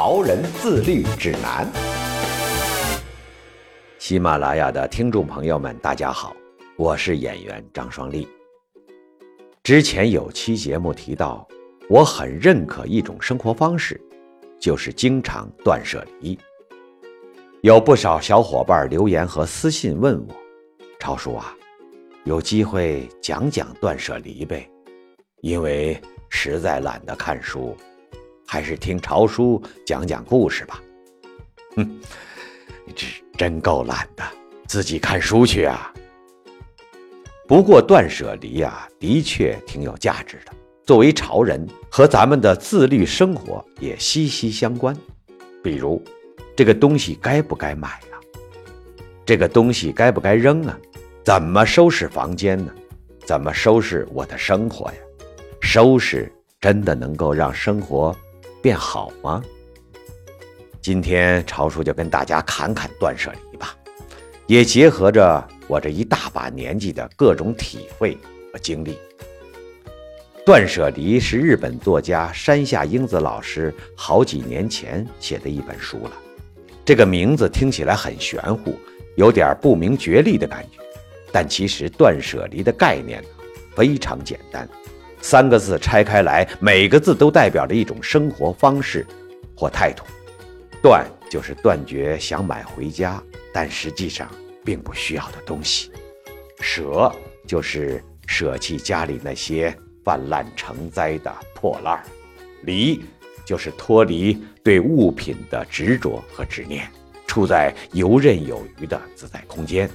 潮人自律指南》。喜马拉雅的听众朋友们，大家好，我是演员张双立。之前有期节目提到。我很认可一种生活方式，就是经常断舍离。有不少小伙伴留言和私信问我：“超叔啊，有机会讲讲断舍离呗？因为实在懒得看书，还是听超叔讲讲故事吧。”哼，你这真够懒的，自己看书去啊。不过断舍离啊，的确挺有价值的。作为潮人，和咱们的自律生活也息息相关。比如，这个东西该不该买啊？这个东西该不该扔啊？怎么收拾房间呢？怎么收拾我的生活呀？收拾真的能够让生活变好吗？今天潮叔就跟大家侃侃断舍离吧，也结合着我这一大把年纪的各种体会和经历。断舍离是日本作家山下英子老师好几年前写的一本书了。这个名字听起来很玄乎，有点不明觉厉的感觉。但其实断舍离的概念非常简单，三个字拆开来，每个字都代表着一种生活方式或态度。断就是断绝想买回家但实际上并不需要的东西；舍就是舍弃家里那些。泛滥成灾的破烂儿，离就是脱离对物品的执着和执念，处在游刃有余的自在空间。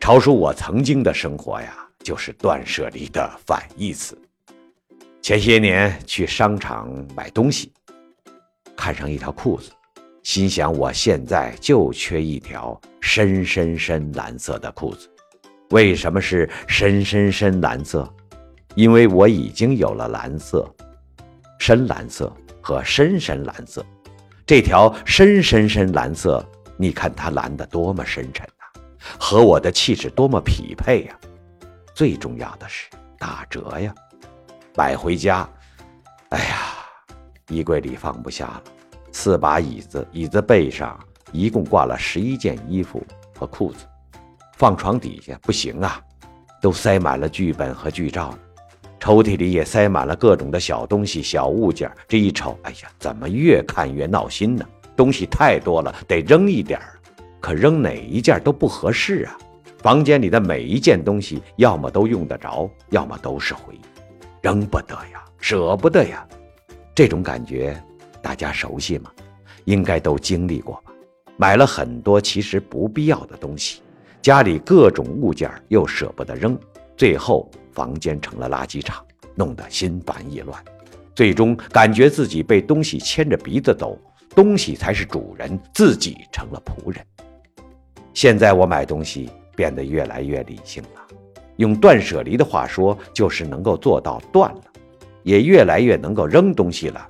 超叔，我曾经的生活呀，就是断舍离的反义词。前些年去商场买东西，看上一条裤子，心想我现在就缺一条深深深蓝色的裤子。为什么是深深深蓝色？因为我已经有了蓝色、深蓝色和深深蓝色，这条深深深蓝色，你看它蓝得多么深沉呐，和我的气质多么匹配呀！最重要的是打折呀，买回家，哎呀，衣柜里放不下了，四把椅子，椅子背上一共挂了十一件衣服和裤子，放床底下不行啊，都塞满了剧本和剧照。抽屉里也塞满了各种的小东西、小物件。这一瞅，哎呀，怎么越看越闹心呢？东西太多了，得扔一点，可扔哪一件都不合适啊。房间里的每一件东西，要么都用得着，要么都是回忆，扔不得呀，舍不得呀。这种感觉大家熟悉吗？应该都经历过吧？买了很多其实不必要的东西，家里各种物件又舍不得扔，最后。房间成了垃圾场，弄得心烦意乱，最终感觉自己被东西牵着鼻子走，东西才是主人，自己成了仆人。现在我买东西变得越来越理性了，用断舍离的话说，就是能够做到断了；也越来越能够扔东西了，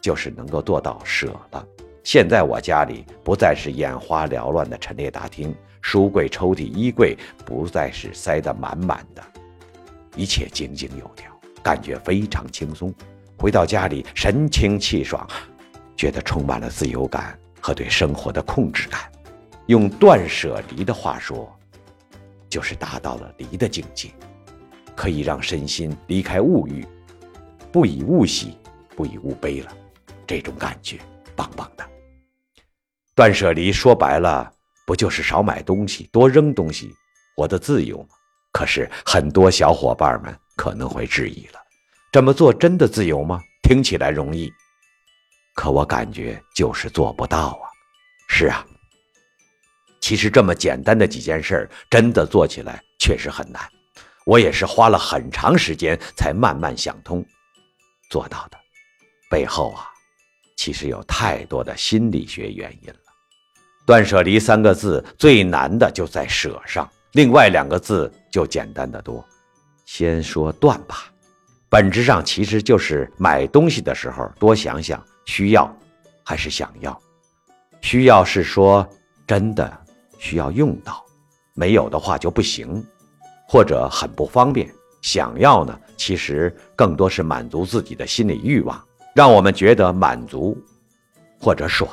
就是能够做到舍了。现在我家里不再是眼花缭乱的陈列大厅，书柜、抽屉、衣柜不再是塞得满满的。一切井井有条，感觉非常轻松。回到家里，神清气爽，觉得充满了自由感和对生活的控制感。用断舍离的话说，就是达到了离的境界，可以让身心离开物欲，不以物喜，不以物悲了。这种感觉棒棒的。断舍离说白了，不就是少买东西，多扔东西，活得自由吗？可是很多小伙伴们可能会质疑了：这么做真的自由吗？听起来容易，可我感觉就是做不到啊！是啊，其实这么简单的几件事，真的做起来确实很难。我也是花了很长时间才慢慢想通，做到的。背后啊，其实有太多的心理学原因了。断舍离三个字最难的就在舍上，另外两个字就简单的多。先说断吧，本质上其实就是买东西的时候多想想需要还是想要。需要是说真的需要用到，没有的话就不行，或者很不方便。想要呢，其实更多是满足自己的心理欲望，让我们觉得满足或者爽。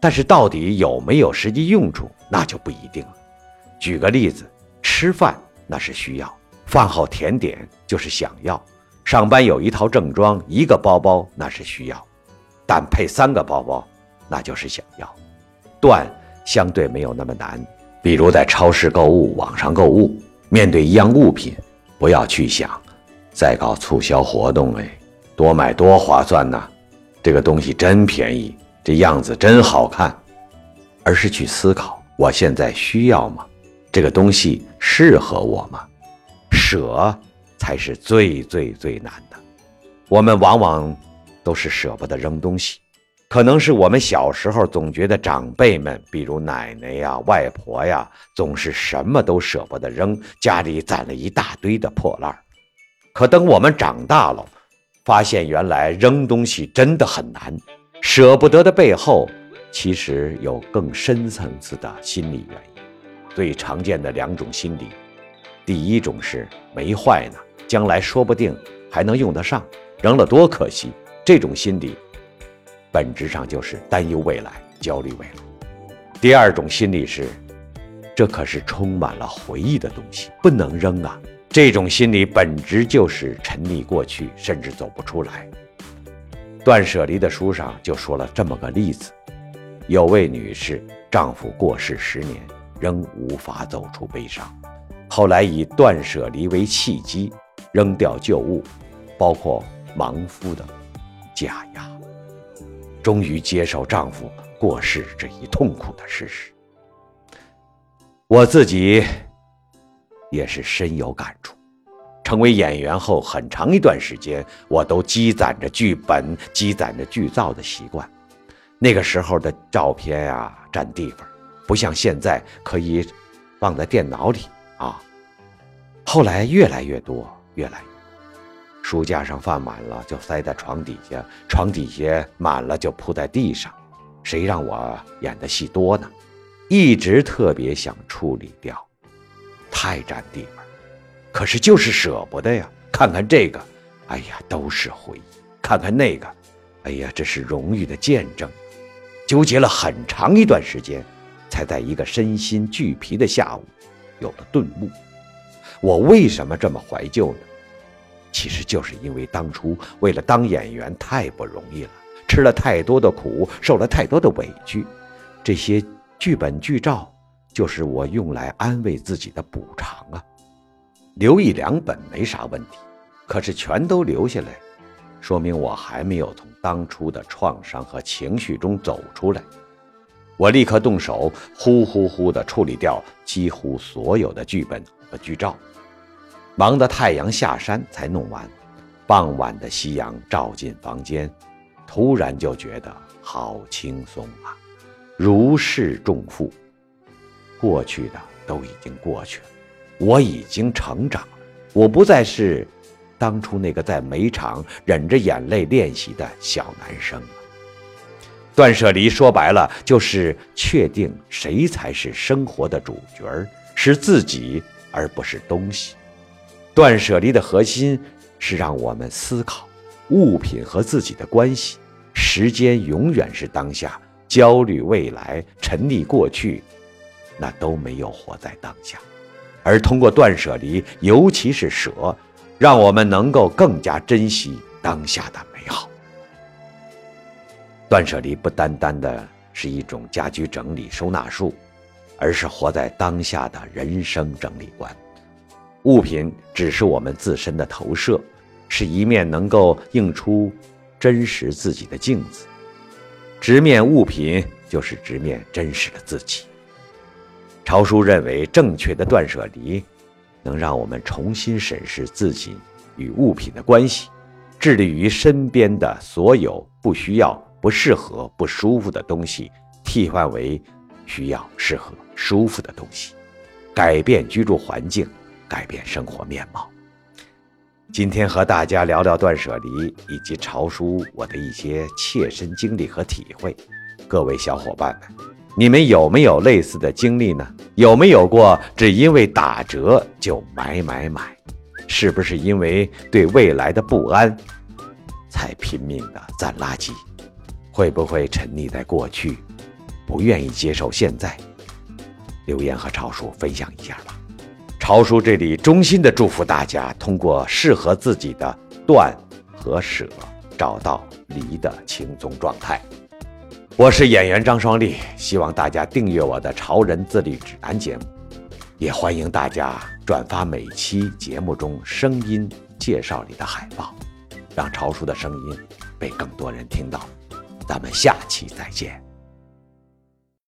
但是到底有没有实际用处，那就不一定了。举个例子，吃饭那是需要，饭后甜点就是想要；上班有一套正装、一个包包那是需要，但配三个包包那就是想要。断相对没有那么难，比如在超市购物、网上购物。面对一样物品，不要去想再搞促销活动，哎，多买多划算呐！这个东西真便宜，这样子真好看，而是去思考：我现在需要吗？这个东西适合我吗？舍才是最最最难的。我们往往都是舍不得扔东西。可能是我们小时候总觉得长辈们，比如奶奶呀、外婆呀，总是什么都舍不得扔，家里攒了一大堆的破烂儿。可等我们长大了，发现原来扔东西真的很难，舍不得的背后，其实有更深层次的心理原因。最常见的两种心理，第一种是没坏呢，将来说不定还能用得上，扔了多可惜。这种心理。本质上就是担忧未来、焦虑未来。第二种心理是，这可是充满了回忆的东西，不能扔啊！这种心理本质就是沉溺过去，甚至走不出来。断舍离的书上就说了这么个例子：有位女士，丈夫过世十年，仍无法走出悲伤，后来以断舍离为契机，扔掉旧物，包括亡夫的假牙。终于接受丈夫过世这一痛苦的事实，我自己也是深有感触。成为演员后，很长一段时间，我都积攒着剧本、积攒着剧照的习惯。那个时候的照片啊，占地方，不像现在可以放在电脑里啊。后来越来越多，越来越。书架上放满了，就塞在床底下；床底下满了，就铺在地上。谁让我演的戏多呢？一直特别想处理掉，太占地方。可是就是舍不得呀。看看这个，哎呀，都是回忆；看看那个，哎呀，这是荣誉的见证。纠结了很长一段时间，才在一个身心俱疲的下午，有了顿悟。我为什么这么怀旧呢？其实就是因为当初为了当演员太不容易了，吃了太多的苦，受了太多的委屈，这些剧本剧照就是我用来安慰自己的补偿啊。留一两本没啥问题，可是全都留下来，说明我还没有从当初的创伤和情绪中走出来。我立刻动手，呼呼呼地处理掉几乎所有的剧本和剧照。忙得太阳下山才弄完，傍晚的夕阳照进房间，突然就觉得好轻松啊，如释重负。过去的都已经过去了，我已经成长了，我不再是当初那个在煤场忍着眼泪练习的小男生了。断舍离说白了就是确定谁才是生活的主角是自己而不是东西。断舍离的核心是让我们思考物品和自己的关系。时间永远是当下，焦虑未来，沉溺过去，那都没有活在当下。而通过断舍离，尤其是舍，让我们能够更加珍惜当下的美好。断舍离不单单的是一种家居整理收纳术，而是活在当下的人生整理观。物品只是我们自身的投射，是一面能够映出真实自己的镜子。直面物品，就是直面真实的自己。朝叔认为，正确的断舍离，能让我们重新审视自己与物品的关系，致力于身边的所有不需要、不适合、不舒服的东西替换为需要、适合、舒服的东西，改变居住环境，改变生活面貌。今天和大家聊聊断舍离以及潮叔我的一些切身经历和体会。各位小伙伴们，你们有没有类似的经历呢？有没有过只因为打折就买买买？是不是因为对未来的不安，才拼命的攒垃圾？会不会沉溺在过去，不愿意接受现在？留言和潮叔分享一下吧。潮叔这里衷心的祝福大家，通过适合自己的断和舍，找到离的轻松状态。我是演员张双立，希望大家订阅我的《潮人自律指南》节目，也欢迎大家转发每期节目中声音介绍里的海报，让潮叔的声音被更多人听到。咱们下期再见。